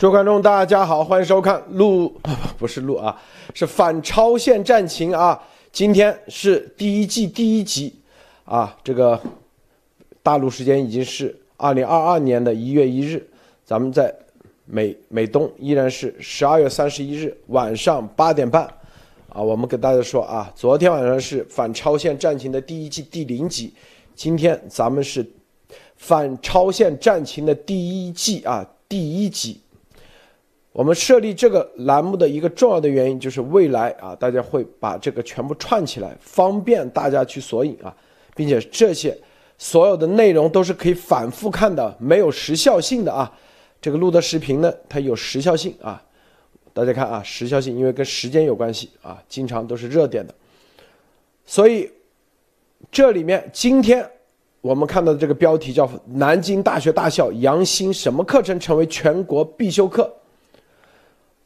诸位观众，大家好，欢迎收看录 不是录啊，是反超限战情啊。今天是第一季第一集啊，这个大陆时间已经是二零二二年的一月一日，咱们在美美东依然是十二月三十一日晚上八点半啊。我们给大家说啊，昨天晚上是反超限战情的第一季第零集，今天咱们是反超限战情的第一季啊第一集。我们设立这个栏目的一个重要的原因，就是未来啊，大家会把这个全部串起来，方便大家去索引啊，并且这些所有的内容都是可以反复看的，没有时效性的啊。这个录的视频呢，它有时效性啊。大家看啊，时效性，因为跟时间有关系啊，经常都是热点的。所以这里面今天我们看到的这个标题叫“南京大学大校杨新什么课程成为全国必修课”。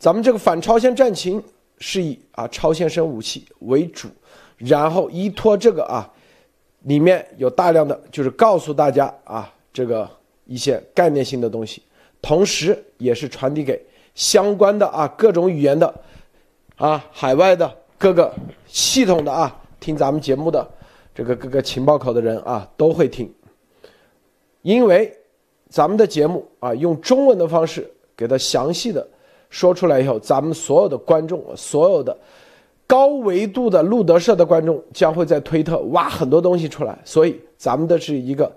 咱们这个反超限战情是以啊超限生武器为主，然后依托这个啊，里面有大量的就是告诉大家啊这个一些概念性的东西，同时也是传递给相关的啊各种语言的啊海外的各个系统的啊听咱们节目的这个各个情报口的人啊都会听，因为咱们的节目啊用中文的方式给他详细的。说出来以后，咱们所有的观众，所有的高维度的路德社的观众将会在推特挖很多东西出来。所以，咱们的是一个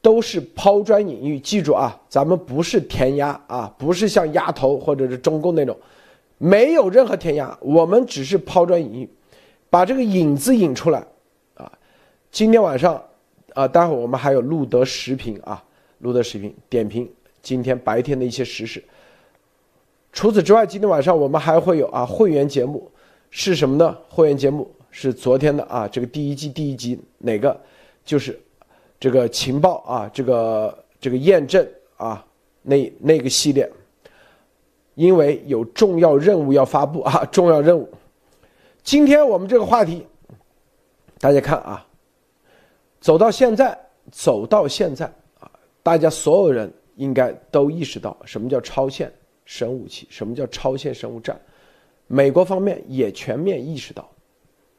都是抛砖引玉。记住啊，咱们不是填鸭啊，不是像鸭头或者是中共那种，没有任何填鸭，我们只是抛砖引玉，把这个引子引出来啊。今天晚上啊，待会儿我们还有路德时评啊，路德时评点评今天白天的一些时事。除此之外，今天晚上我们还会有啊会员节目，是什么呢？会员节目是昨天的啊，这个第一季第一集哪个？就是这个情报啊，这个这个验证啊，那那个系列，因为有重要任务要发布啊，重要任务。今天我们这个话题，大家看啊，走到现在，走到现在啊，大家所有人应该都意识到什么叫超限。生武器，什么叫超限生物战？美国方面也全面意识到。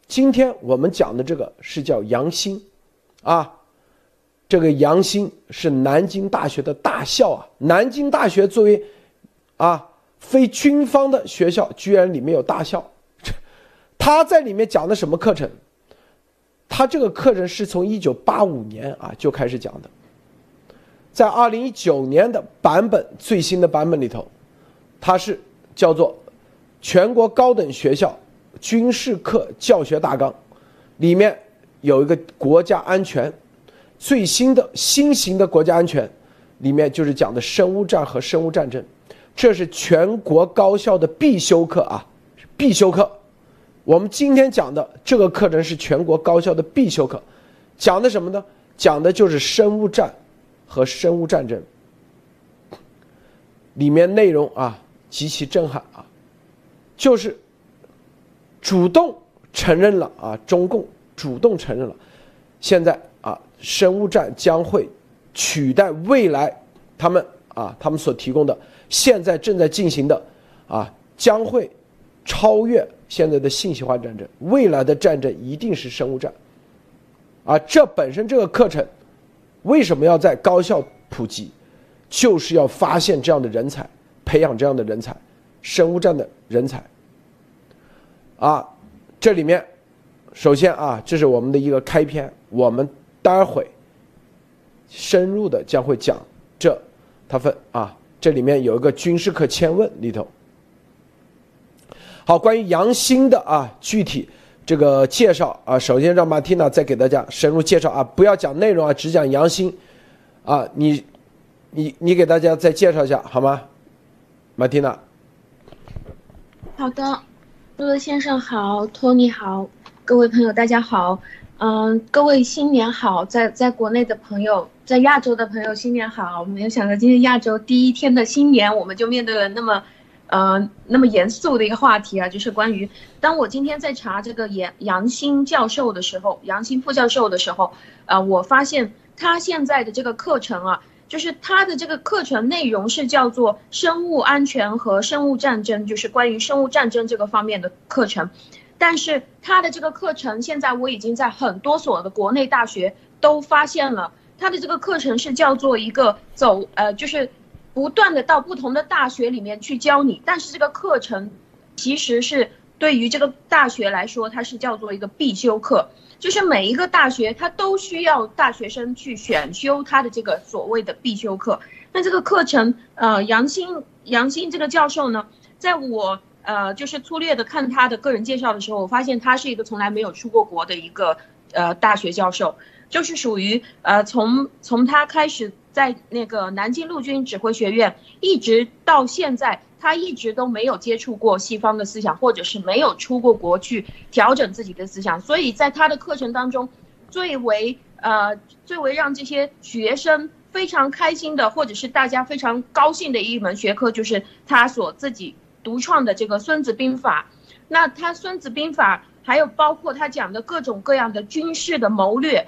今天我们讲的这个是叫杨新，啊，这个杨新是南京大学的大校啊。南京大学作为啊非军方的学校，居然里面有大校。他在里面讲的什么课程？他这个课程是从一九八五年啊就开始讲的，在二零一九年的版本最新的版本里头。它是叫做全国高等学校军事课教学大纲，里面有一个国家安全最新的新型的国家安全，里面就是讲的生物战和生物战争，这是全国高校的必修课啊，必修课。我们今天讲的这个课程是全国高校的必修课，讲的什么呢？讲的就是生物战和生物战争，里面内容啊。极其震撼啊！就是主动承认了啊，中共主动承认了，现在啊，生物战将会取代未来他们啊，他们所提供的现在正在进行的啊，将会超越现在的信息化战争，未来的战争一定是生物战啊！这本身这个课程为什么要在高校普及，就是要发现这样的人才。培养这样的人才，生物战的人才。啊，这里面，首先啊，这是我们的一个开篇，我们待会深入的将会讲这，它分啊，这里面有一个军事课千问里头。好，关于杨新的啊具体这个介绍啊，首先让马蒂娜再给大家深入介绍啊，不要讲内容啊，只讲杨新，啊，你你你给大家再介绍一下好吗？马蒂娜，好的，陆德先生好，托尼好，各位朋友大家好，嗯，各位新年好，在在国内的朋友，在亚洲的朋友新年好，没有想到今天亚洲第一天的新年，我们就面对了那么，呃，那么严肃的一个话题啊，就是关于，当我今天在查这个杨杨新教授的时候，杨新副教授的时候，呃，我发现他现在的这个课程啊。就是它的这个课程内容是叫做生物安全和生物战争，就是关于生物战争这个方面的课程。但是它的这个课程现在我已经在很多所的国内大学都发现了，它的这个课程是叫做一个走呃，就是不断的到不同的大学里面去教你，但是这个课程其实是对于这个大学来说，它是叫做一个必修课。就是每一个大学，它都需要大学生去选修他的这个所谓的必修课。那这个课程，呃，杨鑫杨鑫这个教授呢，在我呃就是粗略的看他的个人介绍的时候，我发现他是一个从来没有出过国的一个呃大学教授，就是属于呃从从他开始在那个南京陆军指挥学院，一直到现在。他一直都没有接触过西方的思想，或者是没有出过国去调整自己的思想，所以在他的课程当中，最为呃最为让这些学生非常开心的，或者是大家非常高兴的一门学科，就是他所自己独创的这个《孙子兵法》。那他《孙子兵法》还有包括他讲的各种各样的军事的谋略。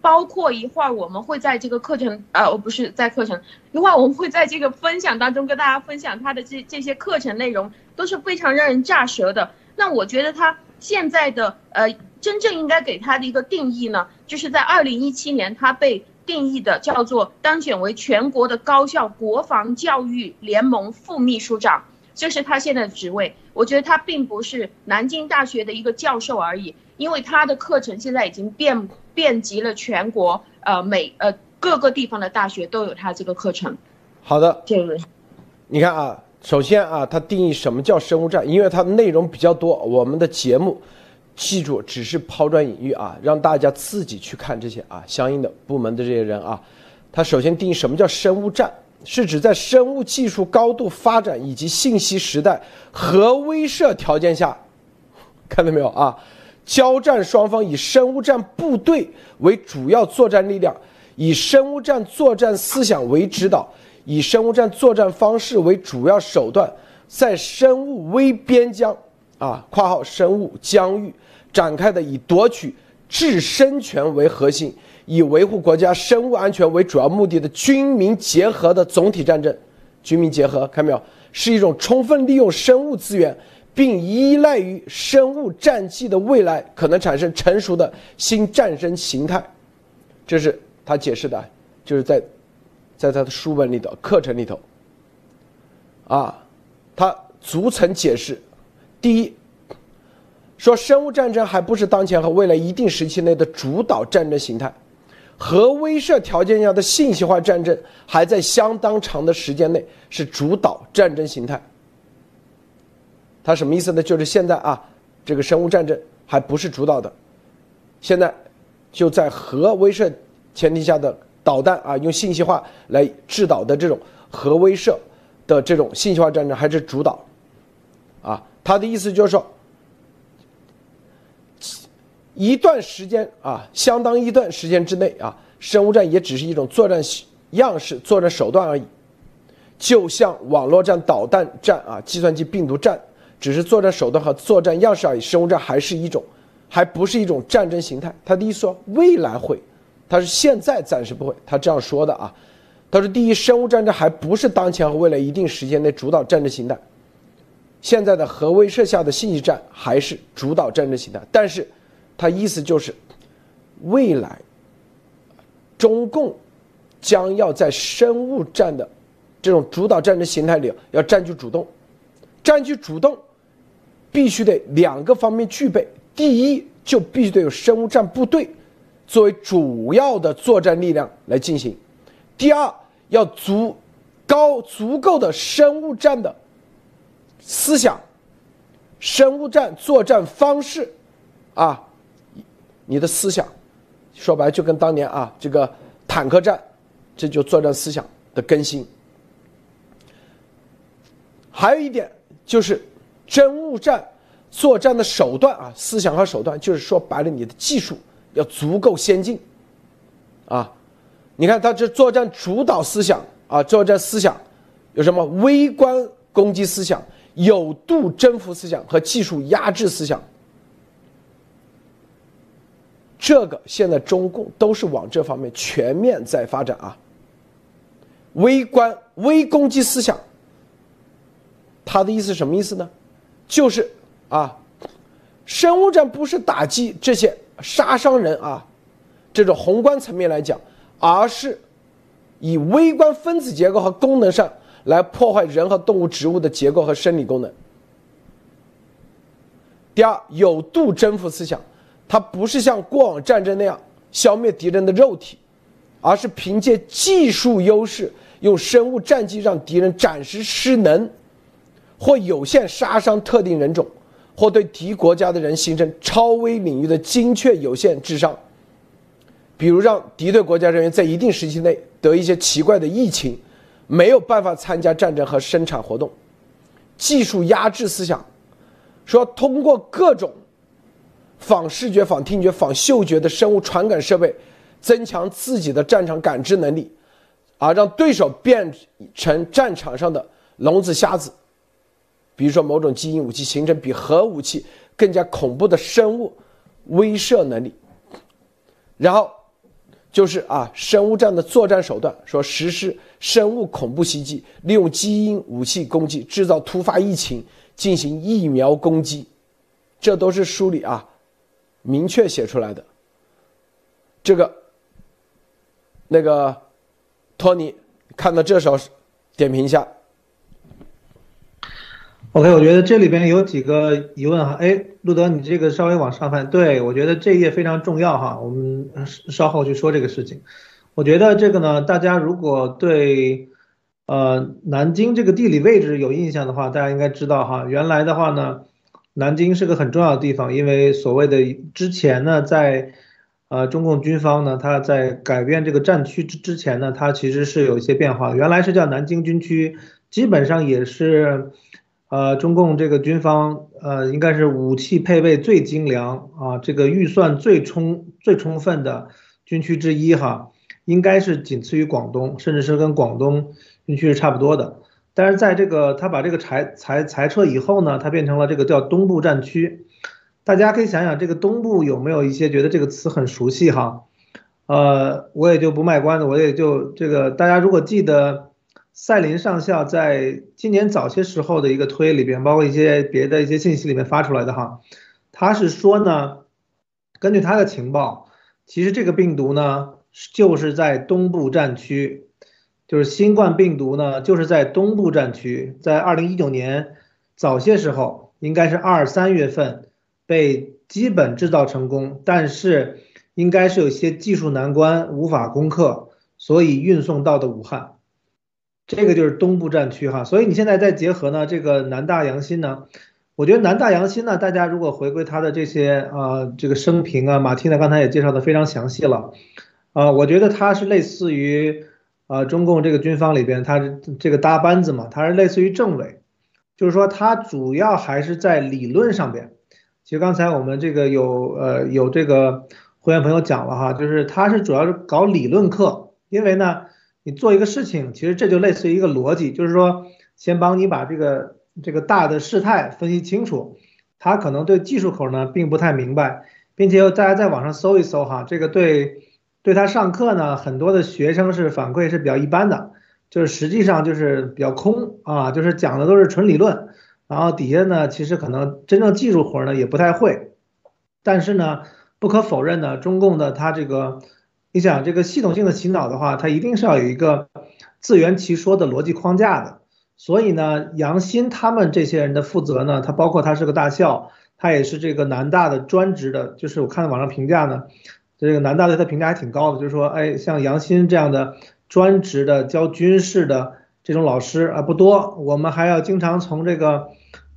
包括一会儿我们会在这个课程，呃，我不是在课程，一会儿我们会在这个分享当中跟大家分享他的这这些课程内容都是非常让人炸舌的。那我觉得他现在的呃真正应该给他的一个定义呢，就是在二零一七年他被定义的叫做当选为全国的高校国防教育联盟副秘书长，这是他现在的职位。我觉得他并不是南京大学的一个教授而已，因为他的课程现在已经遍。遍及了全国，呃，每呃各个地方的大学都有他这个课程。好的，这个你看啊，首先啊，他定义什么叫生物战，因为它的内容比较多，我们的节目记住只是抛砖引玉啊，让大家自己去看这些啊，相应的部门的这些人啊，他首先定义什么叫生物战，是指在生物技术高度发展以及信息时代核威慑条件下，看到没有啊？交战双方以生物战部队为主要作战力量，以生物战作战思想为指导，以生物战作战方式为主要手段，在生物微边疆啊（括号生物疆域）展开的以夺取制生权为核心，以维护国家生物安全为主要目的的军民结合的总体战争。军民结合，看没有？是一种充分利用生物资源。并依赖于生物战绩的未来可能产生成熟的新战争形态，这是他解释的，就是在，在他的书本里头、课程里头，啊，他逐层解释。第一，说生物战争还不是当前和未来一定时期内的主导战争形态，核威慑条件下的信息化战争还在相当长的时间内是主导战争形态。它什么意思呢？就是现在啊，这个生物战争还不是主导的，现在就在核威慑前提下的导弹啊，用信息化来制导的这种核威慑的这种信息化战争还是主导，啊，他的意思就是说，一段时间啊，相当一段时间之内啊，生物战也只是一种作战样式、作战手段而已，就像网络战、导弹战啊、计算机病毒战。只是作战手段和作战样式而已，生物战还是一种，还不是一种战争形态。他的意思说未来会，他是现在暂时不会，他这样说的啊。他说第一，生物战争还不是当前和未来一定时间内主导战争形态，现在的核威慑下的信息战还是主导战争形态。但是，他意思就是，未来，中共将要在生物战的这种主导战争形态里要占据主动，占据主动。必须得两个方面具备，第一就必须得有生物战部队作为主要的作战力量来进行，第二要足高足够的生物战的思想，生物战作战方式，啊，你的思想，说白了就跟当年啊这个坦克战，这就作战思想的更新。还有一点就是。真物战作战的手段啊，思想和手段，就是说白了，你的技术要足够先进，啊，你看他这作战主导思想啊，作战思想有什么微观攻击思想、有度征服思想和技术压制思想，这个现在中共都是往这方面全面在发展啊，微观微攻击思想。他的意思什么意思呢？就是啊，生物战不是打击这些杀伤人啊，这种宏观层面来讲，而是以微观分子结构和功能上来破坏人和动物、植物的结构和生理功能。第二，有度征服思想，它不是像过往战争那样消灭敌人的肉体，而是凭借技术优势，用生物战机让敌人暂时失能。或有限杀伤特定人种，或对敌国家的人形成超微领域的精确有限智商，比如让敌对国家人员在一定时期内得一些奇怪的疫情，没有办法参加战争和生产活动。技术压制思想，说通过各种仿视觉、仿听觉、仿嗅觉的生物传感设备，增强自己的战场感知能力，啊让对手变成战场上的聋子瞎子。比如说，某种基因武器形成比核武器更加恐怖的生物威慑能力，然后就是啊，生物战的作战手段，说实施生物恐怖袭击，利用基因武器攻击，制造突发疫情，进行疫苗攻击，这都是书里啊明确写出来的。这个那个托尼看到这时候点评一下。OK，我觉得这里边有几个疑问哈。哎，路德，你这个稍微往上翻。对我觉得这一页非常重要哈。我们稍后去说这个事情。我觉得这个呢，大家如果对呃南京这个地理位置有印象的话，大家应该知道哈。原来的话呢，南京是个很重要的地方，因为所谓的之前呢，在呃中共军方呢，他在改变这个战区之之前呢，它其实是有一些变化。原来是叫南京军区，基本上也是。呃，中共这个军方，呃，应该是武器配备最精良啊，这个预算最充最充分的军区之一哈，应该是仅次于广东，甚至是跟广东军区是差不多的。但是在这个他把这个裁裁裁撤以后呢，它变成了这个叫东部战区。大家可以想想，这个东部有没有一些觉得这个词很熟悉哈？呃，我也就不卖关子，我也就这个大家如果记得。赛林上校在今年早些时候的一个推里边，包括一些别的一些信息里面发出来的哈，他是说呢，根据他的情报，其实这个病毒呢就是在东部战区，就是新冠病毒呢就是在东部战区，在二零一九年早些时候，应该是二三月份被基本制造成功，但是应该是有些技术难关无法攻克，所以运送到的武汉。这个就是东部战区哈，所以你现在再结合呢，这个南大洋心呢，我觉得南大洋心呢，大家如果回归他的这些啊，这个生平啊，马蒂娜刚才也介绍的非常详细了，啊，我觉得他是类似于啊中共这个军方里边，他这个搭班子嘛，他是类似于政委，就是说他主要还是在理论上边，其实刚才我们这个有呃有这个会员朋友讲了哈，就是他是主要是搞理论课，因为呢。你做一个事情，其实这就类似于一个逻辑，就是说，先帮你把这个这个大的事态分析清楚。他可能对技术口呢并不太明白，并且大家在网上搜一搜哈，这个对对他上课呢，很多的学生是反馈是比较一般的，就是实际上就是比较空啊，就是讲的都是纯理论，然后底下呢其实可能真正技术活呢也不太会。但是呢，不可否认呢，中共的他这个。你想这个系统性的洗脑的话，他一定是要有一个自圆其说的逻辑框架的。所以呢，杨鑫他们这些人的负责呢，他包括他是个大校，他也是这个南大的专职的。就是我看到网上评价呢，这个南大对他评价还挺高的，就是说，哎，像杨鑫这样的专职的教军事的这种老师啊不多，我们还要经常从这个，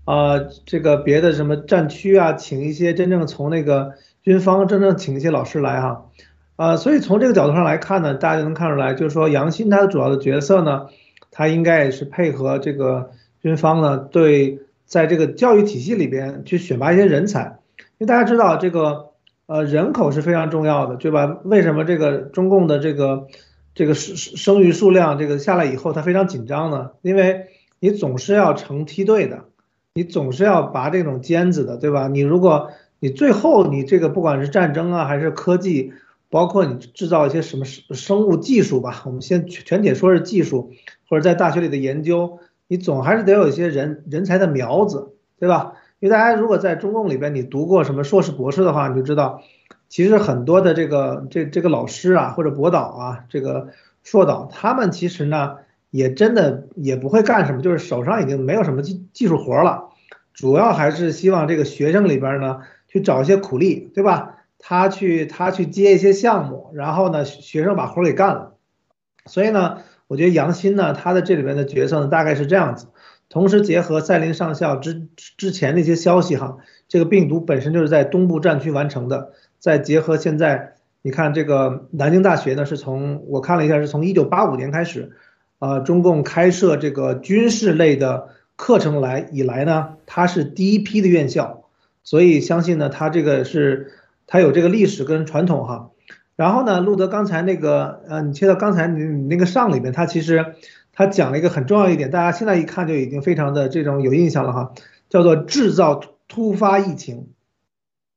呃，这个别的什么战区啊，请一些真正从那个军方真正请一些老师来哈。啊，所以从这个角度上来看呢，大家就能看出来，就是说杨鑫他的主要的角色呢，他应该也是配合这个军方呢，对在这个教育体系里边去选拔一些人才。因为大家知道这个呃人口是非常重要的，对吧？为什么这个中共的这个这个生生育数量这个下来以后，他非常紧张呢？因为你总是要成梯队的，你总是要拔这种尖子的，对吧？你如果你最后你这个不管是战争啊还是科技，包括你制造一些什么生生物技术吧，我们先全体说是技术，或者在大学里的研究，你总还是得有一些人人才的苗子，对吧？因为大家如果在中共里边你读过什么硕士博士的话，你就知道，其实很多的这个这这个老师啊或者博导啊，这个硕导，他们其实呢也真的也不会干什么，就是手上已经没有什么技技术活了，主要还是希望这个学生里边呢去找一些苦力，对吧？他去他去接一些项目，然后呢学生把活给干了，所以呢，我觉得杨鑫呢他的这里面的角色呢大概是这样子。同时结合赛林上校之之前的一些消息哈，这个病毒本身就是在东部战区完成的。再结合现在，你看这个南京大学呢，是从我看了一下，是从一九八五年开始，呃，中共开设这个军事类的课程来以来呢，它是第一批的院校，所以相信呢，它这个是它有这个历史跟传统哈。然后呢，路德刚才那个呃，你切到刚才你你那个上里面，它其实。他讲了一个很重要一点，大家现在一看就已经非常的这种有印象了哈，叫做制造突发疫情。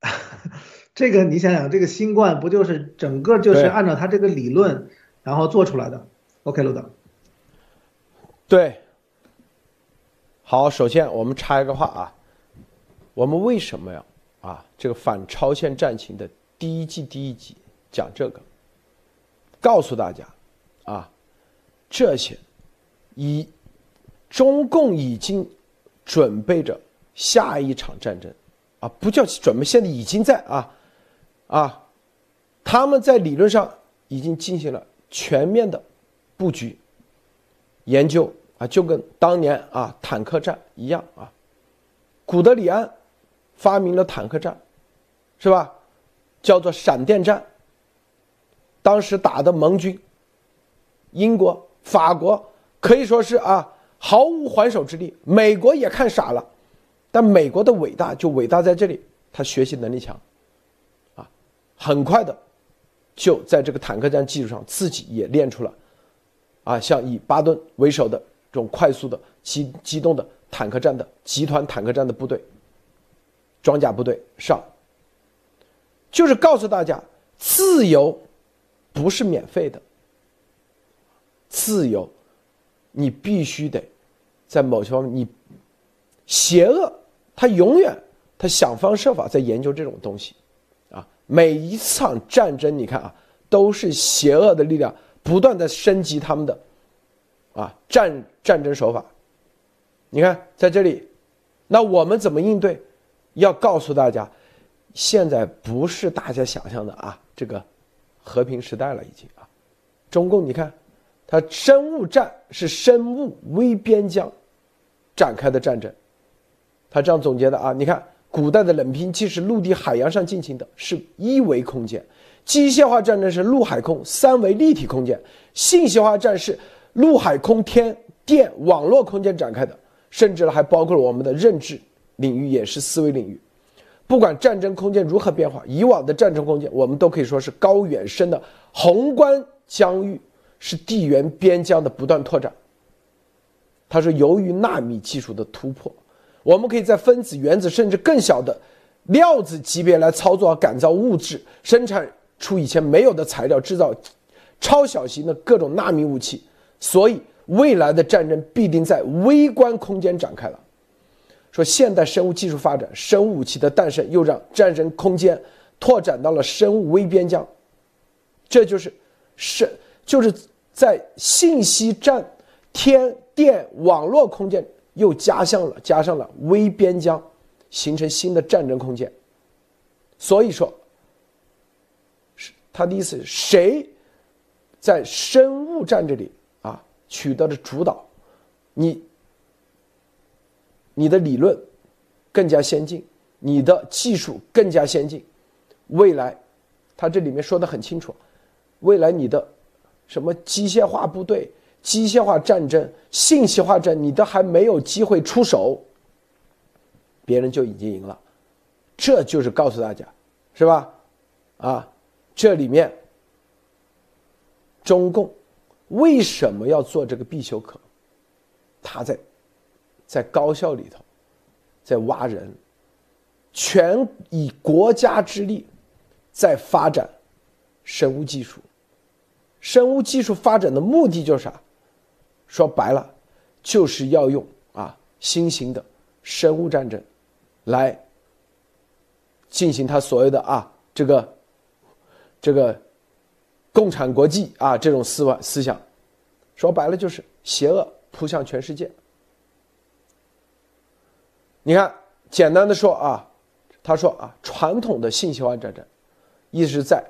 这个你想想，这个新冠不就是整个就是按照他这个理论然后做出来的？OK，路德。对。好，首先我们插一个话啊，我们为什么要啊这个反超限战情的第一季第一集讲这个？告诉大家啊，这些。一，中共已经准备着下一场战争，啊，不叫准备，现在已经在啊，啊，他们在理论上已经进行了全面的布局研究啊，就跟当年啊坦克战一样啊，古德里安发明了坦克战，是吧？叫做闪电战，当时打的盟军，英国、法国。可以说是啊，毫无还手之力。美国也看傻了，但美国的伟大就伟大在这里，他学习能力强，啊，很快的就在这个坦克战基础上，自己也练出了，啊，像以巴顿为首的这种快速的机机动的坦克战的集团坦克战的部队，装甲部队上，就是告诉大家，自由不是免费的，自由。你必须得在某些方面，你邪恶，他永远他想方设法在研究这种东西，啊，每一场战争，你看啊，都是邪恶的力量不断的升级他们的啊战战争手法。你看在这里，那我们怎么应对？要告诉大家，现在不是大家想象的啊，这个和平时代了已经啊，中共你看。它生物战是生物微边疆展开的战争，他这样总结的啊，你看古代的冷兵器是陆地、海洋上进行的，是一维空间；机械化战争是陆海空三维立体空间；信息化战是陆海空天电网络空间展开的，甚至还包括了我们的认知领域，也是思维领域。不管战争空间如何变化，以往的战争空间我们都可以说是高远深的宏观疆域。是地缘边疆的不断拓展。他说，由于纳米技术的突破，我们可以在分子、原子甚至更小的料子级别来操作和改造物质，生产出以前没有的材料，制造超小型的各种纳米武器。所以，未来的战争必定在微观空间展开了。说，现代生物技术发展、生物武器的诞生，又让战争空间拓展到了生物微边疆。这就是是就是。在信息战、天电网络空间又加上了加上了微边疆，形成新的战争空间。所以说，是他的意思是谁在生物战这里啊取得了主导，你你的理论更加先进，你的技术更加先进，未来他这里面说的很清楚，未来你的。什么机械化部队、机械化战争、信息化战，你都还没有机会出手，别人就已经赢了，这就是告诉大家，是吧？啊，这里面中共为什么要做这个必修课？他在在高校里头在挖人，全以国家之力在发展生物技术。生物技术发展的目的就是啥？说白了，就是要用啊新型的生物战争来进行他所谓的啊这个这个共产国际啊这种思维思想。说白了就是邪恶扑向全世界。你看，简单的说啊，他说啊，传统的信息化战争，一直在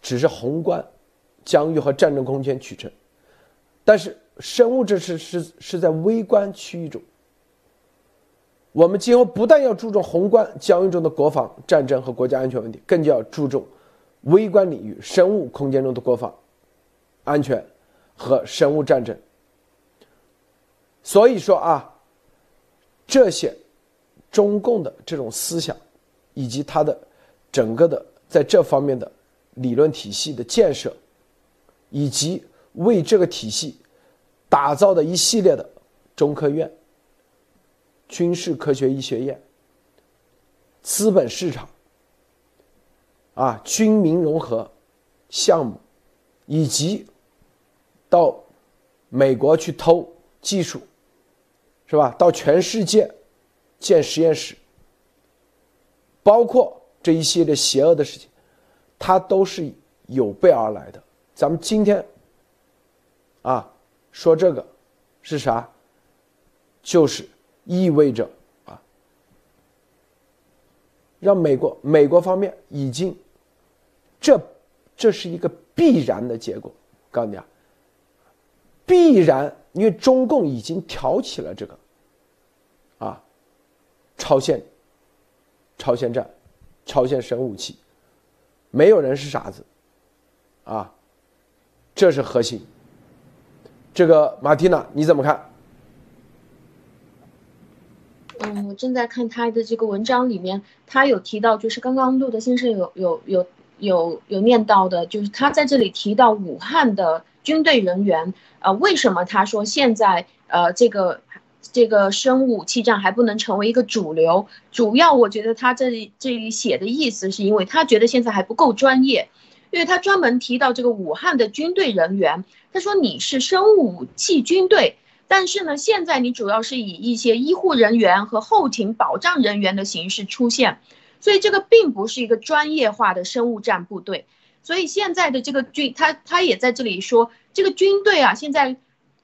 只是宏观疆域和战争空间取胜，但是生物这是是是在微观区域中。我们今后不但要注重宏观疆域中的国防战争和国家安全问题，更加要注重微观领域生物空间中的国防安全和生物战争。所以说啊，这些。中共的这种思想，以及他的整个的在这方面的理论体系的建设，以及为这个体系打造的一系列的中科院、军事科学医学院、资本市场、啊军民融合项目，以及到美国去偷技术，是吧？到全世界。建实验室，包括这一系列邪恶的事情，它都是有备而来的。咱们今天啊说这个是啥？就是意味着啊，让美国美国方面已经，这这是一个必然的结果。告诉你啊，必然，因为中共已经挑起了这个。超限，超限战，超限生武器，没有人是傻子，啊，这是核心。这个马蒂娜你怎么看？嗯，我正在看他的这个文章里面，他有提到，就是刚刚路德先生有有有有有念到的，就是他在这里提到武汉的军队人员，呃，为什么他说现在呃这个。这个生物武器战还不能成为一个主流，主要我觉得他这里这里写的意思是因为他觉得现在还不够专业，因为他专门提到这个武汉的军队人员，他说你是生物武器军队，但是呢，现在你主要是以一些医护人员和后勤保障人员的形式出现，所以这个并不是一个专业化的生物战部队，所以现在的这个军，他他也在这里说这个军队啊，现在，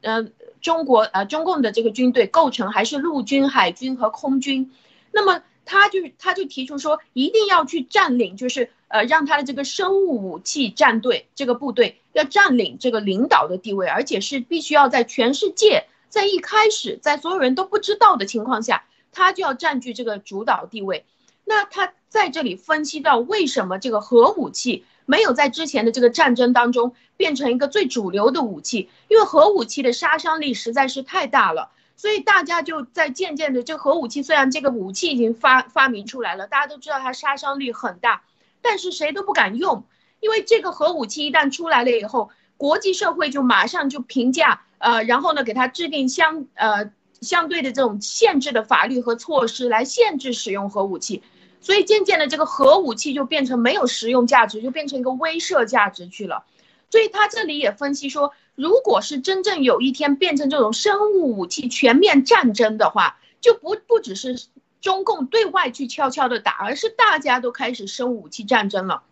嗯。中国呃，中共的这个军队构成还是陆军、海军和空军，那么他就他就提出说，一定要去占领，就是呃，让他的这个生物武器战队这个部队要占领这个领导的地位，而且是必须要在全世界，在一开始在所有人都不知道的情况下，他就要占据这个主导地位。那他在这里分析到，为什么这个核武器？没有在之前的这个战争当中变成一个最主流的武器，因为核武器的杀伤力实在是太大了，所以大家就在渐渐的，这核武器虽然这个武器已经发发明出来了，大家都知道它杀伤力很大，但是谁都不敢用，因为这个核武器一旦出来了以后，国际社会就马上就评价，呃，然后呢给它制定相呃相对的这种限制的法律和措施来限制使用核武器。所以渐渐的，这个核武器就变成没有实用价值，就变成一个威慑价值去了。所以他这里也分析说，如果是真正有一天变成这种生物武器全面战争的话，就不不只是中共对外去悄悄的打，而是大家都开始生武器战争了。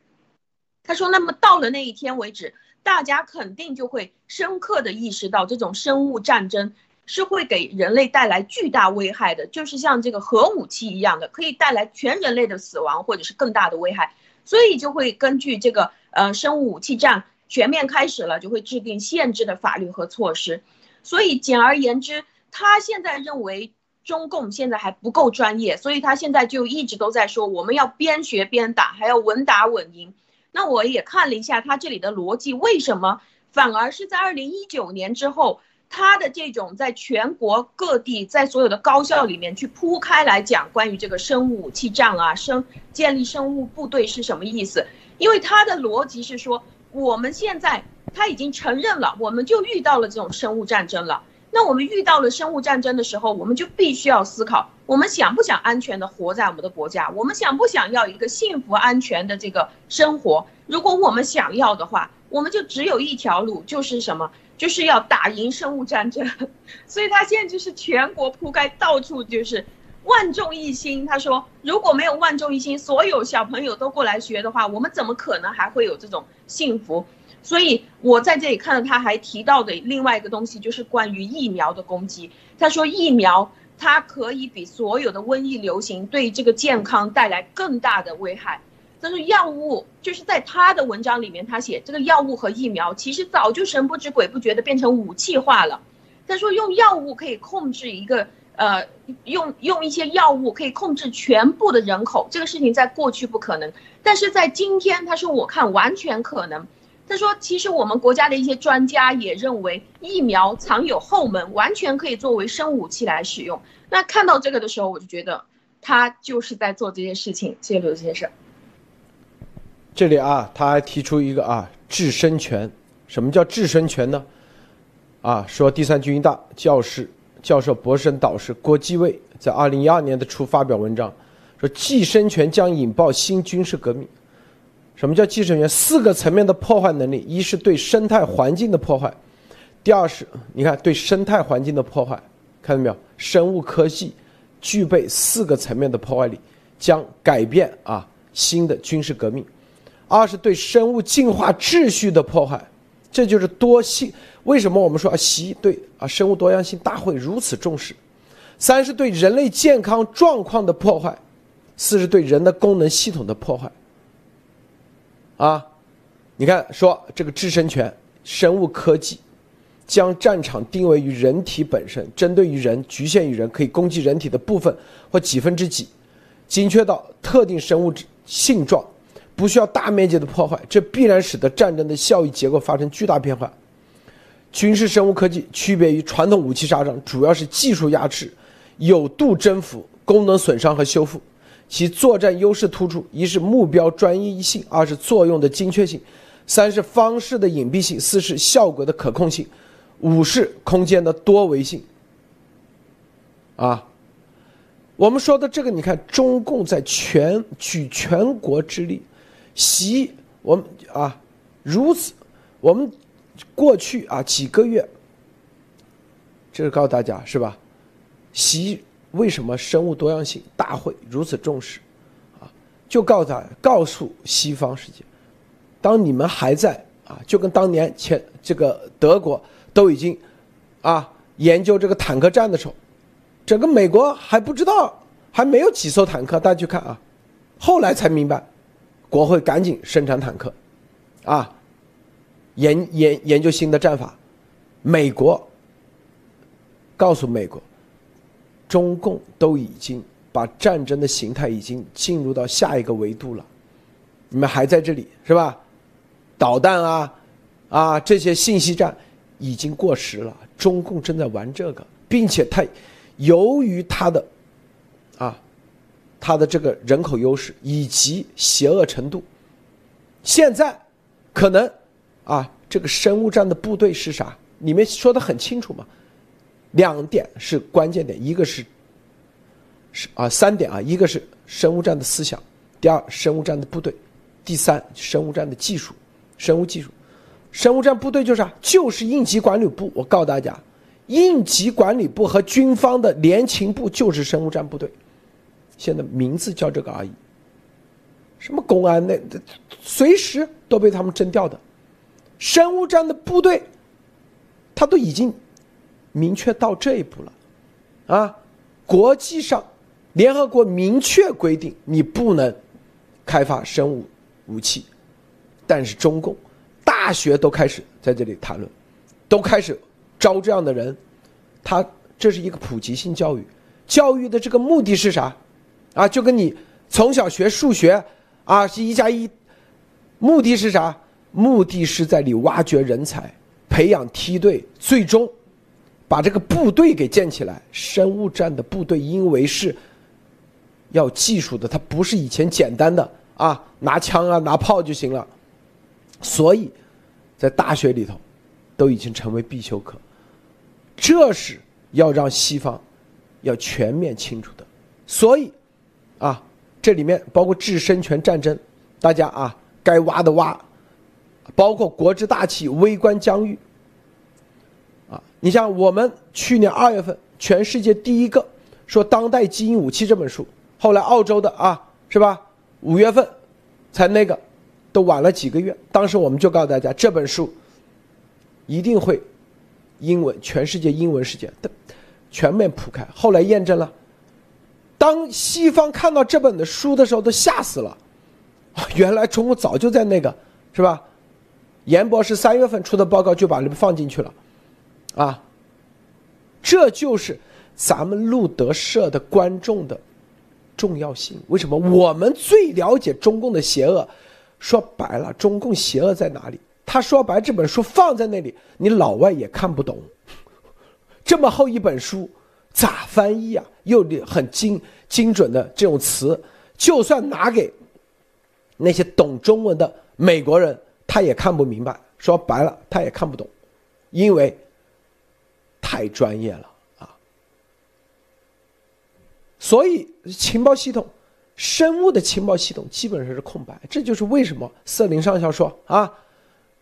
他说，那么到了那一天为止，大家肯定就会深刻的意识到这种生物战争。是会给人类带来巨大危害的，就是像这个核武器一样的，可以带来全人类的死亡或者是更大的危害，所以就会根据这个呃生物武器战全面开始了，就会制定限制的法律和措施。所以简而言之，他现在认为中共现在还不够专业，所以他现在就一直都在说我们要边学边打，还要稳打稳赢。那我也看了一下他这里的逻辑，为什么反而是在二零一九年之后？他的这种在全国各地，在所有的高校里面去铺开来讲关于这个生物武器战啊，生建立生物部队是什么意思？因为他的逻辑是说，我们现在他已经承认了，我们就遇到了这种生物战争了。那我们遇到了生物战争的时候，我们就必须要思考，我们想不想安全的活在我们的国家？我们想不想要一个幸福安全的这个生活？如果我们想要的话，我们就只有一条路，就是什么？就是要打赢生物战争。所以他现在就是全国铺盖，到处就是万众一心。他说，如果没有万众一心，所有小朋友都过来学的话，我们怎么可能还会有这种幸福？所以我在这里看到他还提到的另外一个东西，就是关于疫苗的攻击。他说，疫苗它可以比所有的瘟疫流行对这个健康带来更大的危害。他说，药物就是在他的文章里面，他写这个药物和疫苗其实早就神不知鬼不觉的变成武器化了。他说，用药物可以控制一个呃，用用一些药物可以控制全部的人口，这个事情在过去不可能，但是在今天，他说我看完全可能。他说：“其实我们国家的一些专家也认为，疫苗藏有后门，完全可以作为生武器来使用。那看到这个的时候，我就觉得他就是在做这件事情。”谢谢刘先生。这里啊，他还提出一个啊，制身权。什么叫制身权呢？啊，说第三军医大教师、教授、博士生导师郭继卫在二零一二年的初发表文章，说寄生权将引爆新军事革命。什么叫寄生权？四个层面的破坏能力：一是对生态环境的破坏；第二是，你看对生态环境的破坏，看到没有？生物科技具备四个层面的破坏力，将改变啊新的军事革命。二是对生物进化秩序的破坏，这就是多性。为什么我们说啊习对啊生物多样性大会如此重视？三是对人类健康状况的破坏，四是对人的功能系统的破坏。啊，你看，说这个自身权，生物科技将战场定位于人体本身，针对于人，局限于人，可以攻击人体的部分或几分之几，精确到特定生物性状，不需要大面积的破坏，这必然使得战争的效益结构发生巨大变化。军事生物科技区别于传统武器杀伤，主要是技术压制、有度征服、功能损伤和修复。其作战优势突出：一是目标专一性，二是作用的精确性，三是方式的隐蔽性，四是效果的可控性，五是空间的多维性。啊，我们说的这个，你看，中共在全举全国之力，习我们啊，如此，我们过去啊几个月，这是告诉大家是吧？习。为什么生物多样性大会如此重视？啊，就告诉他，告诉西方世界，当你们还在啊，就跟当年前这个德国都已经啊研究这个坦克战的时候，整个美国还不知道，还没有几艘坦克，大家去看啊，后来才明白，国会赶紧生产坦克，啊，研研研究新的战法，美国告诉美国。中共都已经把战争的形态已经进入到下一个维度了，你们还在这里是吧？导弹啊，啊这些信息战已经过时了。中共正在玩这个，并且他由于他的啊，他的这个人口优势以及邪恶程度，现在可能啊，这个生物战的部队是啥？你们说的很清楚嘛？两点是关键点，一个是，是啊，三点啊，一个是生物战的思想，第二生物战的部队，第三生物战的技术，生物技术，生物战部队就是啊？就是应急管理部。我告诉大家，应急管理部和军方的联勤部就是生物战部队，现在名字叫这个而已。什么公安那随时都被他们征调的，生物战的部队，他都已经。明确到这一步了，啊，国际上，联合国明确规定你不能开发生物武器，但是中共大学都开始在这里谈论，都开始招这样的人，他这是一个普及性教育，教育的这个目的是啥？啊，就跟你从小学数学啊是一加一，目的是啥？目的是在你挖掘人才，培养梯队，最终。把这个部队给建起来，生物战的部队，因为是要技术的，它不是以前简单的啊，拿枪啊拿炮就行了，所以，在大学里头，都已经成为必修课。这是要让西方要全面清楚的。所以，啊，这里面包括制生权战争，大家啊该挖的挖，包括国之大器，微观疆域。啊，你像我们去年二月份，全世界第一个说当代基因武器这本书，后来澳洲的啊，是吧？五月份才那个，都晚了几个月。当时我们就告诉大家，这本书一定会。英文，全世界英文世界的全面铺开。后来验证了，当西方看到这本的书的时候，都吓死了。原来中国早就在那个，是吧？严博士三月份出的报告就把那个放进去了，啊，这就是咱们路德社的观众的重要性。为什么？我们最了解中共的邪恶。说白了，中共邪恶在哪里？他说白，这本书放在那里，你老外也看不懂。这么厚一本书，咋翻译啊？又很精精准的这种词，就算拿给那些懂中文的美国人，他也看不明白。说白了，他也看不懂，因为太专业了啊。所以情报系统，生物的情报系统基本上是空白。这就是为什么瑟林上校说啊。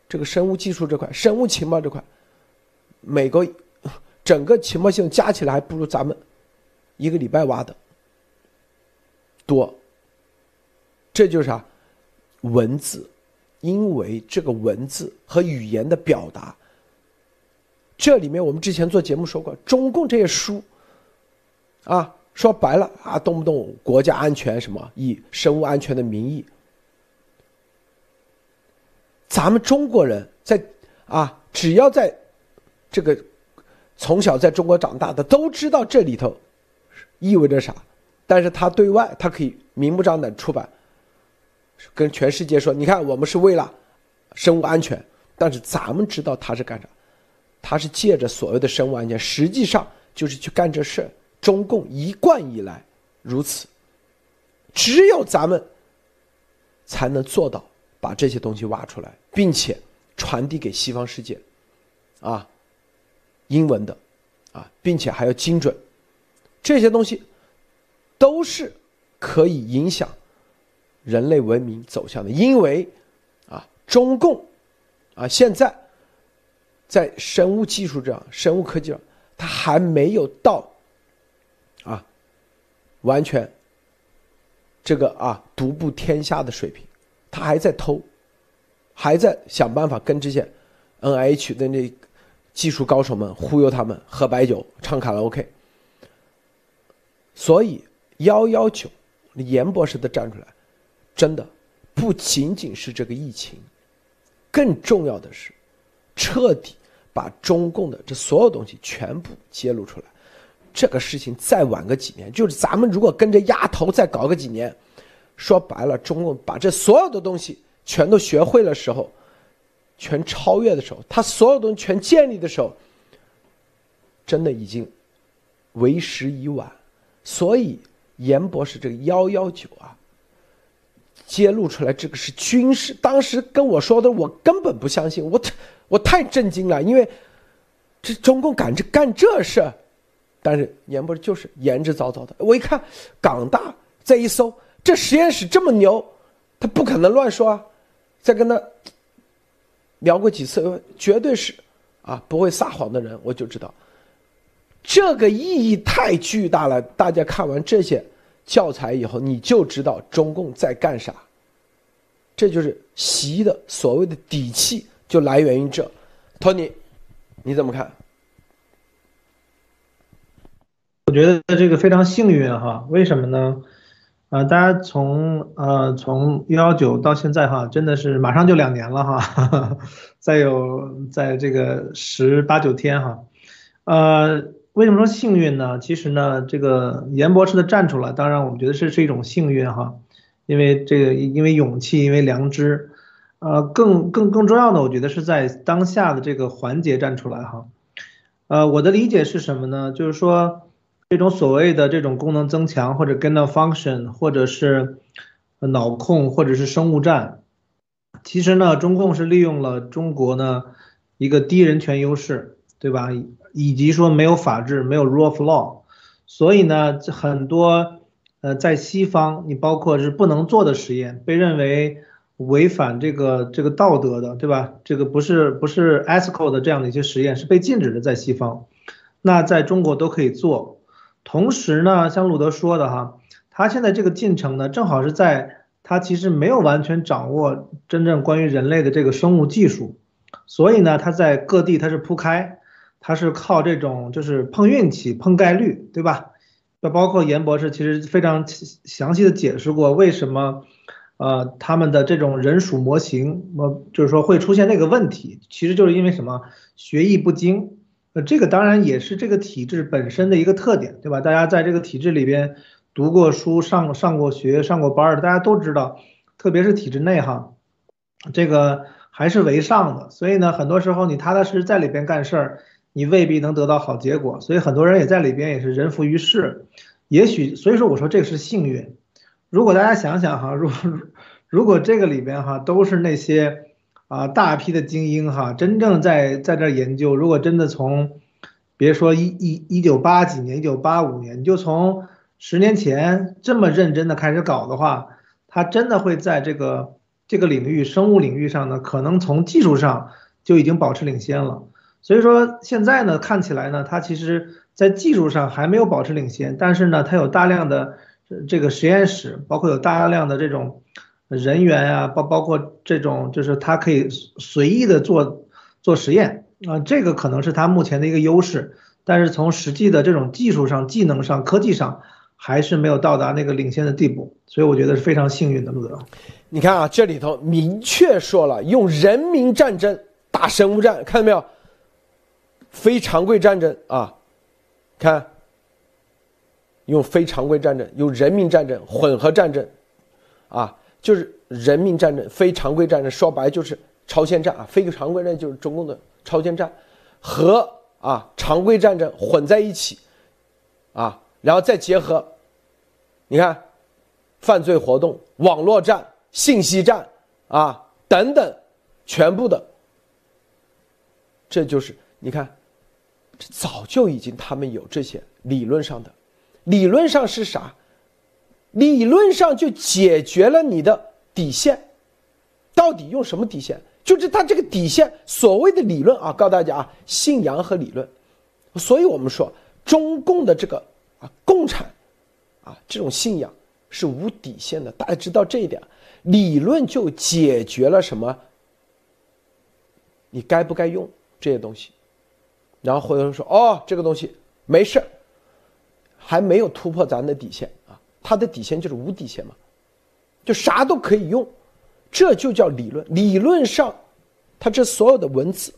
这个生物技术这块，生物情报这块，美国整个情报系统加起来还不如咱们一个礼拜挖的多。这就是啥？文字，因为这个文字和语言的表达，这里面我们之前做节目说过，中共这些书啊，说白了啊，动不动国家安全什么，以生物安全的名义。咱们中国人在啊，只要在这个从小在中国长大的都知道这里头意味着啥，但是他对外他可以明目张胆出版，跟全世界说，你看我们是为了生物安全，但是咱们知道他是干啥，他是借着所谓的生物安全，实际上就是去干这事。中共一贯以来如此，只有咱们才能做到。把这些东西挖出来，并且传递给西方世界，啊，英文的，啊，并且还要精准，这些东西都是可以影响人类文明走向的。因为啊，中共啊，现在在生物技术上、生物科技上，它还没有到啊完全这个啊独步天下的水平。他还在偷，还在想办法跟这些 N H 的那技术高手们忽悠他们喝白酒唱卡拉 OK。所以幺幺九，严博士都站出来，真的不仅仅是这个疫情，更重要的是彻底把中共的这所有东西全部揭露出来。这个事情再晚个几年，就是咱们如果跟着丫头再搞个几年。说白了，中共把这所有的东西全都学会了时候，全超越的时候，他所有东西全建立的时候，真的已经为时已晚。所以严博士这个幺幺九啊，揭露出来这个是军事，当时跟我说的，我根本不相信，我我太震惊了，因为这中共敢这干这事，但是严博士就是言之凿凿的。我一看港大再一搜。这实验室这么牛，他不可能乱说啊！再跟他聊过几次，绝对是啊不会撒谎的人，我就知道这个意义太巨大了。大家看完这些教材以后，你就知道中共在干啥。这就是习的所谓的底气，就来源于这。托尼，你怎么看？我觉得这个非常幸运哈，为什么呢？呃，大家从呃从幺幺九到现在哈，真的是马上就两年了哈，再有在这个十八九天哈，呃，为什么说幸运呢？其实呢，这个严博士的站出来，当然我们觉得这是一种幸运哈，因为这个因为勇气，因为良知，呃，更更更重要的，我觉得是在当下的这个环节站出来哈，呃，我的理解是什么呢？就是说。这种所谓的这种功能增强，或者 gana function，或者是脑控，或者是生物战，其实呢，中共是利用了中国呢一个低人权优势，对吧？以及说没有法治，没有 rule of law，所以呢，很多呃在西方，你包括是不能做的实验，被认为违反这个这个道德的，对吧？这个不是不是 ethical 的这样的一些实验是被禁止的，在西方，那在中国都可以做。同时呢，像鲁德说的哈，他现在这个进程呢，正好是在。他其实没有完全掌握真正关于人类的这个生物技术，所以呢，他在各地他是铺开，他是靠这种就是碰运气、碰概率，对吧？那包括严博士其实非常详细的解释过为什么，呃，他们的这种人属模型，呃就是说会出现那个问题，其实就是因为什么学艺不精，呃，这个当然也是这个体制本身的一个特点，对吧？大家在这个体制里边。读过书、上上过学、上过班儿的，大家都知道，特别是体制内哈，这个还是为上的。所以呢，很多时候你踏踏实实在里边干事儿，你未必能得到好结果。所以很多人也在里边也是人浮于事。也许，所以说我说这个是幸运。如果大家想想哈，如如果这个里边哈都是那些啊大批的精英哈，真正在在这研究，如果真的从别说一一一九八几年、一九八五年，你就从。十年前这么认真的开始搞的话，他真的会在这个这个领域生物领域上呢，可能从技术上就已经保持领先了。所以说现在呢，看起来呢，它其实在技术上还没有保持领先，但是呢，它有大量的这个实验室，包括有大量的这种人员啊，包包括这种就是它可以随意的做做实验啊，这个可能是它目前的一个优势。但是从实际的这种技术上、技能上、科技上。还是没有到达那个领先的地步，所以我觉得是非常幸运的，路德。你看啊，这里头明确说了，用人民战争打生物战，看到没有？非常规战争啊，看，用非常规战争，用人民战争、混合战争，啊，就是人民战争、非常规战争，说白就是超限战啊，非常规战就是中共的超限战，和啊常规战争混在一起，啊。然后再结合，你看，犯罪活动、网络战、信息战啊等等，全部的，这就是你看，早就已经他们有这些理论上的，理论上是啥？理论上就解决了你的底线，到底用什么底线？就是他这个底线，所谓的理论啊，告诉大家啊，信仰和理论，所以我们说中共的这个。啊，共产，啊，这种信仰是无底线的，大家知道这一点，理论就解决了什么？你该不该用这些东西？然后回头说，哦，这个东西没事还没有突破咱的底线啊，它的底线就是无底线嘛，就啥都可以用，这就叫理论。理论上，它这所有的文字，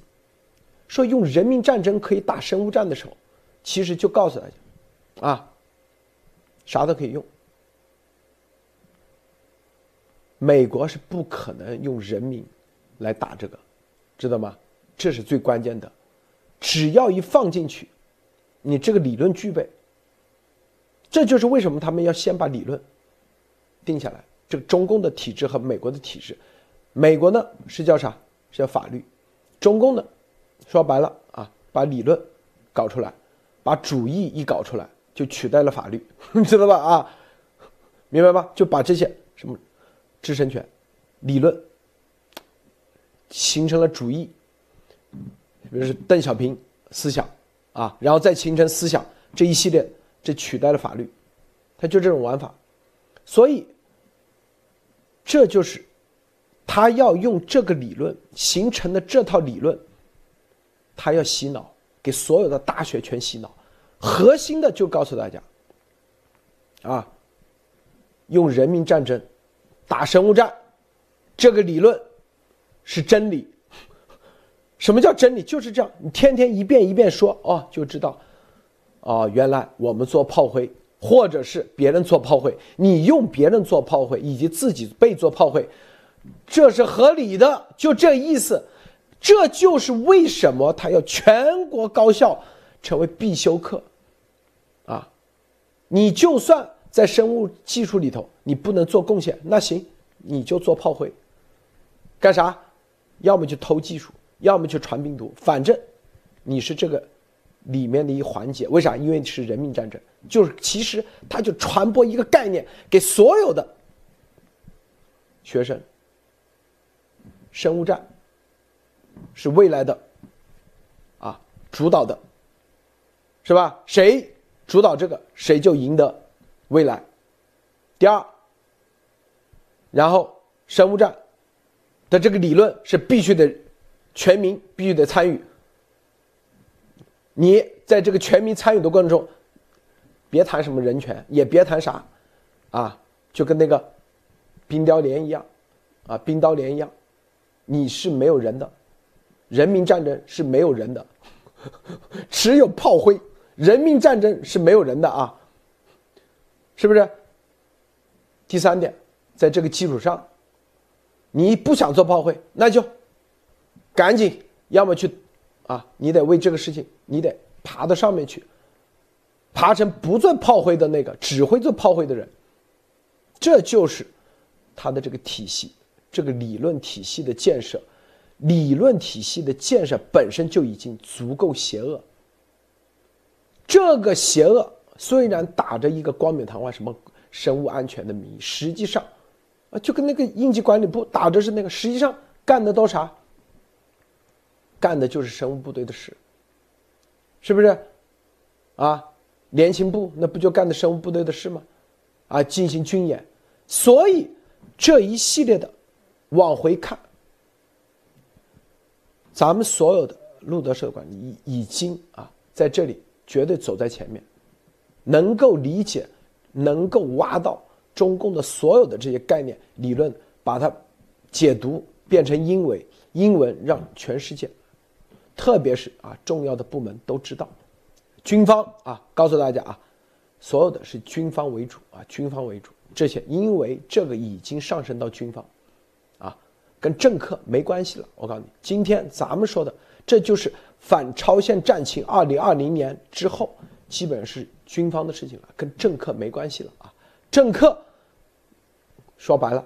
说用人民战争可以打生物战的时候，其实就告诉大家。啊，啥都可以用。美国是不可能用人民来打这个，知道吗？这是最关键的。只要一放进去，你这个理论具备，这就是为什么他们要先把理论定下来。这个中共的体制和美国的体制，美国呢是叫啥？是叫法律。中共呢，说白了啊，把理论搞出来，把主义一搞出来。就取代了法律，知道吧？啊，明白吧？就把这些什么知识权、理论形成了主义，比如是邓小平思想啊，然后再形成思想这一系列，这取代了法律，他就这种玩法，所以这就是他要用这个理论形成的这套理论，他要洗脑，给所有的大学全洗脑。核心的就告诉大家，啊，用人民战争打生物战，这个理论是真理。什么叫真理？就是这样，你天天一遍一遍说，哦，就知道，哦，原来我们做炮灰，或者是别人做炮灰，你用别人做炮灰，以及自己被做炮灰，这是合理的，就这意思。这就是为什么他要全国高校成为必修课。啊你就算在生物技术里头，你不能做贡献，那行，你就做炮灰。干啥？要么就偷技术，要么就传病毒。反正你是这个里面的一环节。为啥？因为你是人民战争，就是其实他就传播一个概念给所有的学生。生物战是未来的啊主导的，是吧？谁主导这个，谁就赢得未来。第二，然后生物战的这个理论是必须得全民必须得参与。你在这个全民参与的过程中，别谈什么人权，也别谈啥，啊，就跟那个冰雕连一样，啊，冰刀连一样。你是没有人的，人民战争是没有人的，只有炮灰。人民战争是没有人的啊，是不是？第三点，在这个基础上，你不想做炮灰，那就赶紧，要么去啊，你得为这个事情，你得爬到上面去，爬成不做炮灰的那个，只会做炮灰的人。这就是他的这个体系。这个理论体系的建设，理论体系的建设本身就已经足够邪恶。这个邪恶虽然打着一个冠冕堂皇什么生物安全的名义，实际上，啊，就跟那个应急管理部打着是那个，实际上干的都啥？干的就是生物部队的事，是不是？啊，联勤部那不就干的生物部队的事吗？啊，进行军演，所以这一系列的。往回看，咱们所有的路德社管理已已经啊，在这里绝对走在前面，能够理解，能够挖到中共的所有的这些概念理论，把它解读变成英文，英文让全世界，特别是啊重要的部门都知道，军方啊告诉大家啊，所有的是军方为主啊，军方为主，这些因为这个已经上升到军方。啊跟政客没关系了，我告诉你，今天咱们说的，这就是反超限战情。二零二零年之后，基本是军方的事情了，跟政客没关系了啊！政客说白了，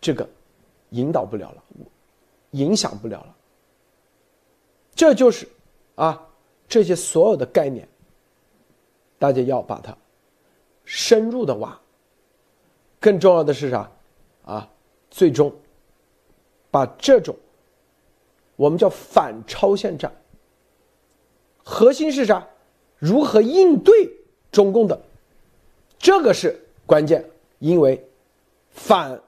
这个引导不了了，影响不了了。这就是啊，这些所有的概念，大家要把它深入的挖。更重要的是啥？啊，最终。把这种，我们叫反超限战，核心是啥？如何应对中共的？这个是关键，因为反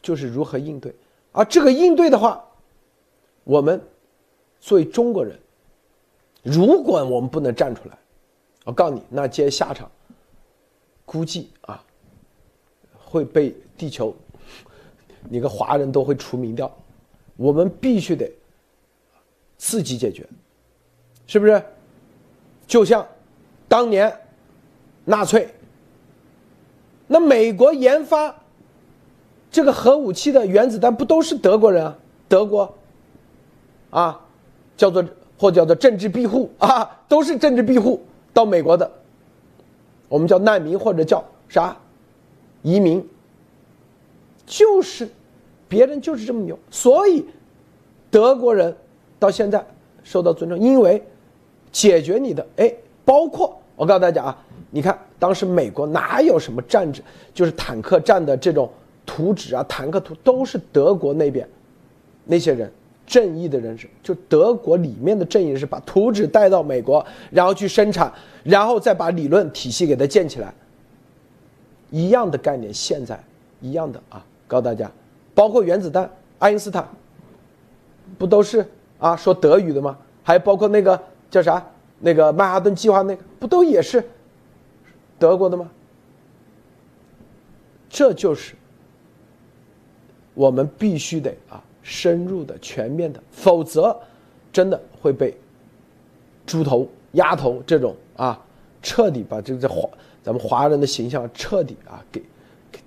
就是如何应对，而这个应对的话，我们作为中国人，如果我们不能站出来，我告诉你，那接下场估计啊会被地球。你个华人都会除名掉，我们必须得自己解决，是不是？就像当年纳粹，那美国研发这个核武器的原子弹不都是德国人啊？德国啊，叫做或叫做政治庇护啊，都是政治庇护到美国的，我们叫难民或者叫啥移民。就是，别人就是这么牛，所以德国人到现在受到尊重，因为解决你的哎，包括我告诉大家啊，你看当时美国哪有什么战纸，就是坦克战的这种图纸啊，坦克图都是德国那边那些人正义的人士，就德国里面的正义人士把图纸带到美国，然后去生产，然后再把理论体系给它建起来，一样的概念，现在一样的啊。告诉大家，包括原子弹，爱因斯坦不都是啊说德语的吗？还包括那个叫啥，那个曼哈顿计划那个，不都也是德国的吗？这就是我们必须得啊深入的、全面的，否则真的会被猪头、鸭头这种啊彻底把这个华咱们华人的形象彻底啊给。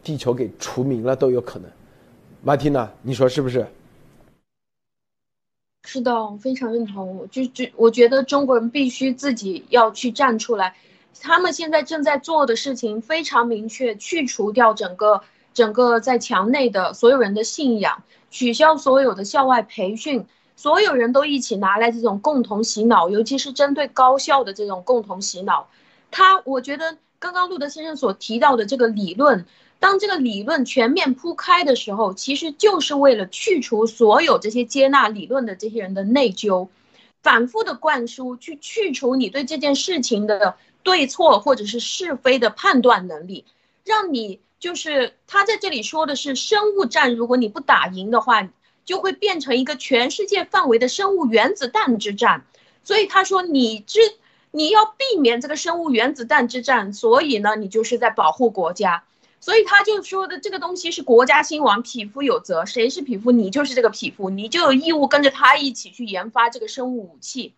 地球给除名了都有可能，马蒂娜，你说是不是？是的，我非常认同。就就我觉得中国人必须自己要去站出来。他们现在正在做的事情非常明确，去除掉整个整个在墙内的所有人的信仰，取消所有的校外培训，所有人都一起拿来这种共同洗脑，尤其是针对高校的这种共同洗脑。他，我觉得刚刚路德先生所提到的这个理论，当这个理论全面铺开的时候，其实就是为了去除所有这些接纳理论的这些人的内疚，反复的灌输，去去除你对这件事情的对错或者是是非的判断能力，让你就是他在这里说的是生物战，如果你不打赢的话。就会变成一个全世界范围的生物原子弹之战，所以他说你之你要避免这个生物原子弹之战，所以呢你就是在保护国家，所以他就说的这个东西是国家兴亡，匹夫有责，谁是匹夫？你就是这个匹夫，你就有义务跟着他一起去研发这个生物武器，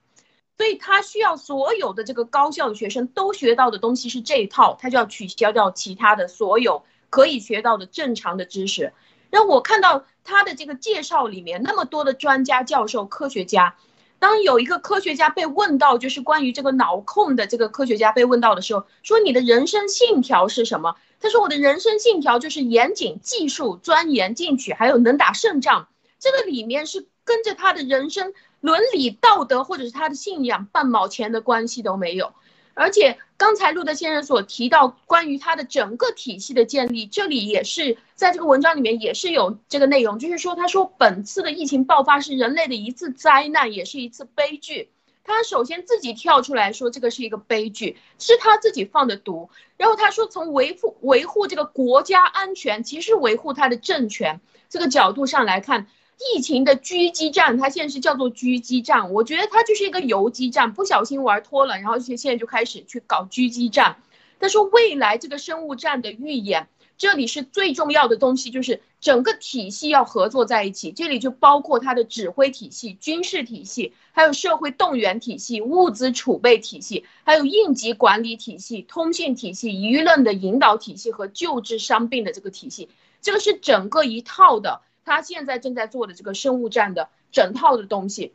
所以他需要所有的这个高校的学生都学到的东西是这一套，他就要取消掉其他的所有可以学到的正常的知识。让我看到他的这个介绍里面那么多的专家、教授、科学家，当有一个科学家被问到，就是关于这个脑控的这个科学家被问到的时候，说你的人生信条是什么？他说我的人生信条就是严谨、技术、钻研进取，还有能打胜仗。这个里面是跟着他的人生伦理道德或者是他的信仰半毛钱的关系都没有。而且刚才路德先生所提到关于他的整个体系的建立，这里也是在这个文章里面也是有这个内容，就是说他说本次的疫情爆发是人类的一次灾难，也是一次悲剧。他首先自己跳出来说这个是一个悲剧，是他自己放的毒。然后他说从维护维护这个国家安全，其实维护他的政权这个角度上来看。疫情的狙击战，它现在是叫做狙击战，我觉得它就是一个游击战，不小心玩脱了，然后现现在就开始去搞狙击战。他说未来这个生物战的预演，这里是最重要的东西，就是整个体系要合作在一起，这里就包括它的指挥体系、军事体系，还有社会动员体系、物资储备体系，还有应急管理体系、通信体系、舆论的引导体系和救治伤病的这个体系，这个是整个一套的。他现在正在做的这个生物战的整套的东西，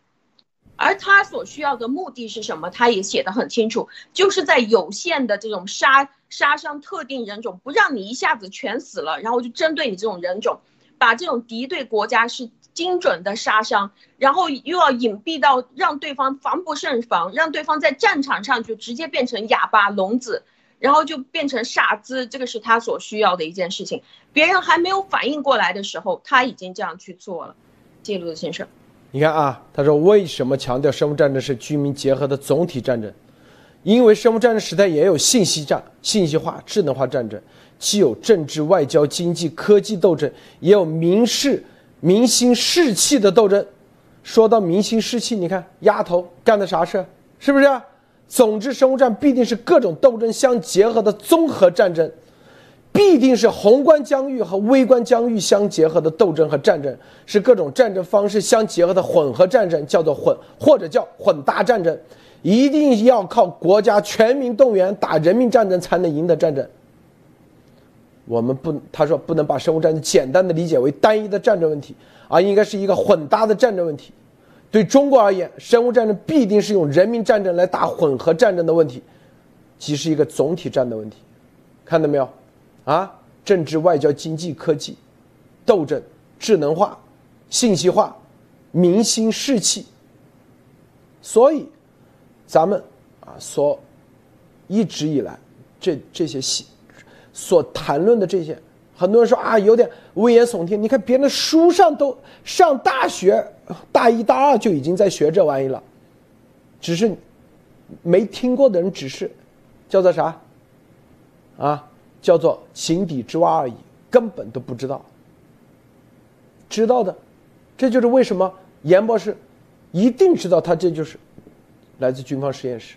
而他所需要的目的是什么？他也写得很清楚，就是在有限的这种杀杀伤特定人种，不让你一下子全死了，然后就针对你这种人种，把这种敌对国家是精准的杀伤，然后又要隐蔽到让对方防不胜防，让对方在战场上就直接变成哑巴聋子。然后就变成傻子，这个是他所需要的一件事情。别人还没有反应过来的时候，他已经这样去做了。记录的先生，你看啊，他说为什么强调生物战争是居民结合的总体战争？因为生物战争时代也有信息战、信息化、智能化战争，既有政治、外交、经济、科技斗争，也有民事、民心士气的斗争。说到民心士气，你看丫头干的啥事是不是？总之，生物战必定是各种斗争相结合的综合战争，必定是宏观疆域和微观疆域相结合的斗争和战争，是各种战争方式相结合的混合战争，叫做混或者叫混搭战争，一定要靠国家全民动员打人民战争才能赢得战争。我们不，他说不能把生物战争简单的理解为单一的战争问题，而应该是一个混搭的战争问题。对中国而言，生物战争必定是用人民战争来打混合战争的问题，即是一个总体战的问题，看到没有？啊，政治、外交、经济、科技，斗争、智能化、信息化、民心士气。所以，咱们啊，所一直以来这这些戏所谈论的这些，很多人说啊，有点危言耸听。你看别人书上都上大学。大一、大二就已经在学这玩意了，只是没听过的人只是叫做啥啊？叫做井底之蛙而已，根本都不知道。知道的，这就是为什么严博士一定知道，他这就是来自军方实验室，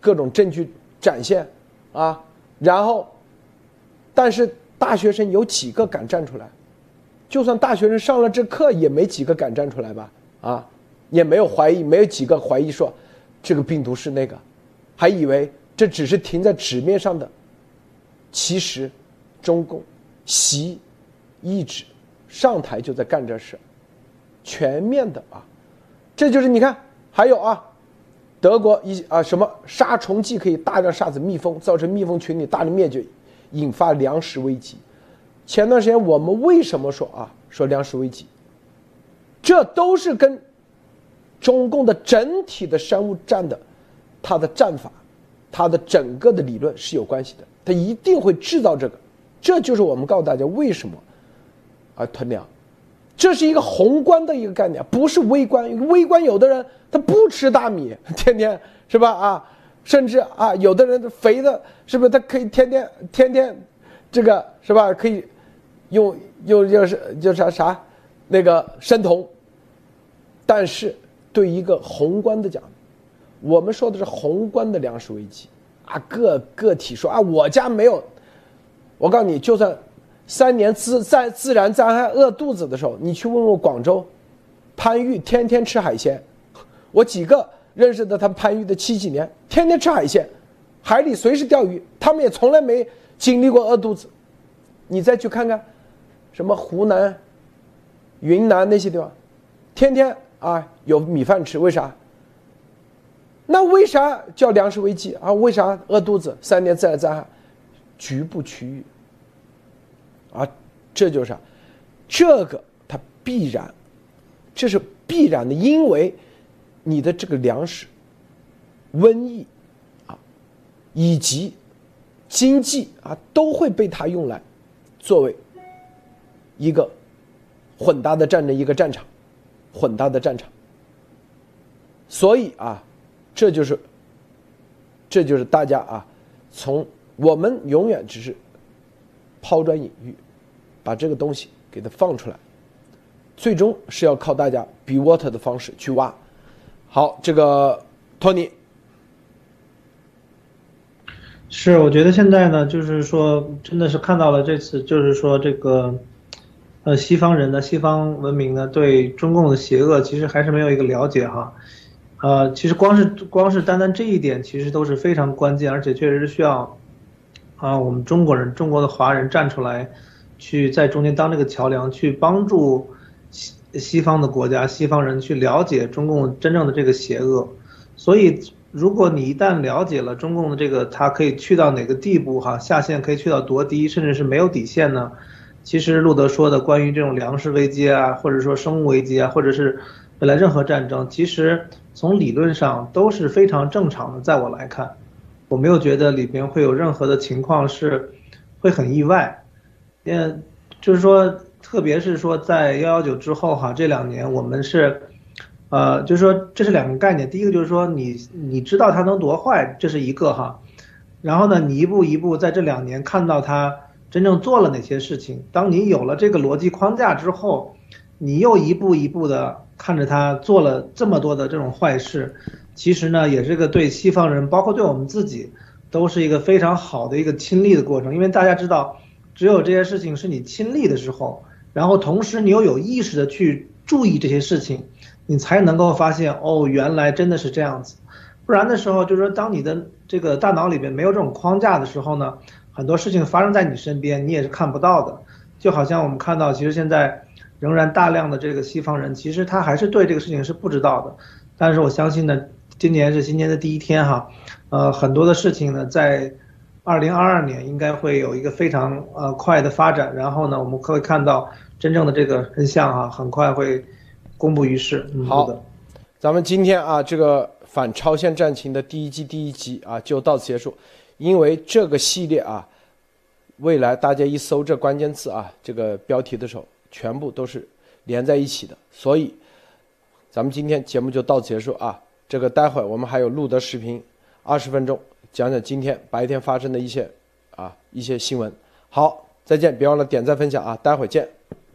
各种证据展现啊。然后，但是大学生有几个敢站出来？就算大学生上了这课，也没几个敢站出来吧？啊，也没有怀疑，没有几个怀疑说，这个病毒是那个，还以为这只是停在纸面上的。其实，中共习一直上台就在干这事，全面的啊，这就是你看，还有啊，德国一啊什么杀虫剂可以大量杀死蜜蜂，造成蜜蜂群体大量灭绝，引发粮食危机。前段时间我们为什么说啊说粮食危机？这都是跟中共的整体的生物战的，它的战法，它的整个的理论是有关系的，它一定会制造这个，这就是我们告诉大家为什么，啊囤粮，这是一个宏观的一个概念，不是微观。微观有的人他不吃大米，天天是吧？啊，甚至啊有的人肥的，是不是？他可以天天天天，这个是吧？可以，用用就是就啥啥，那个生酮。但是对一个宏观的讲，我们说的是宏观的粮食危机啊，个个体说啊，我家没有，我告诉你，就算三年自在自然灾害饿肚子的时候，你去问问广州，番禺天天吃海鲜，我几个认识的他番禺的七几年天天吃海鲜，海里随时钓鱼，他们也从来没经历过饿肚子。你再去看看，什么湖南、云南那些地方，天天。啊，有米饭吃，为啥？那为啥叫粮食危机啊？为啥饿肚子？三年自然灾害，局部区域。啊，这就是，这个它必然，这是必然的，因为你的这个粮食、瘟疫啊，以及经济啊，都会被它用来作为一个混搭的战争，一个战场。混搭的战场，所以啊，这就是，这就是大家啊，从我们永远只是抛砖引玉，把这个东西给它放出来，最终是要靠大家 be water 的方式去挖。好，这个托尼，是我觉得现在呢，就是说，真的是看到了这次，就是说这个。呃，西方人呢，西方文明呢，对中共的邪恶其实还是没有一个了解哈。呃，其实光是光是单单这一点，其实都是非常关键，而且确实是需要啊，我们中国人、中国的华人站出来，去在中间当这个桥梁，去帮助西西方的国家、西方人去了解中共真正的这个邪恶。所以，如果你一旦了解了中共的这个，它可以去到哪个地步哈，下限可以去到多低，甚至是没有底线呢？其实路德说的关于这种粮食危机啊，或者说生物危机啊，或者是本来任何战争，其实从理论上都是非常正常的。在我来看，我没有觉得里边会有任何的情况是会很意外。嗯，就是说，特别是说在幺幺九之后哈，这两年我们是，呃，就是说这是两个概念。第一个就是说你你知道它能多坏，这是一个哈。然后呢，你一步一步在这两年看到它。真正做了哪些事情？当你有了这个逻辑框架之后，你又一步一步的看着他做了这么多的这种坏事，其实呢，也是个对西方人，包括对我们自己，都是一个非常好的一个亲历的过程。因为大家知道，只有这些事情是你亲历的时候，然后同时你又有意识的去注意这些事情，你才能够发现哦，原来真的是这样子。不然的时候，就是说，当你的这个大脑里面没有这种框架的时候呢？很多事情发生在你身边，你也是看不到的，就好像我们看到，其实现在仍然大量的这个西方人，其实他还是对这个事情是不知道的。但是我相信呢，今年是新年的第一天哈，呃，很多的事情呢，在二零二二年应该会有一个非常呃快的发展，然后呢，我们可以看到真正的这个真相哈，很快会公布于世。好的，咱们今天啊，这个反超限战情的第一季第一集啊，就到此结束。因为这个系列啊，未来大家一搜这关键词啊，这个标题的时候，全部都是连在一起的，所以咱们今天节目就到此结束啊。这个待会儿我们还有录的视频，二十分钟讲讲今天白天发生的一些啊一些新闻。好，再见，别忘了点赞分享啊，待会儿见。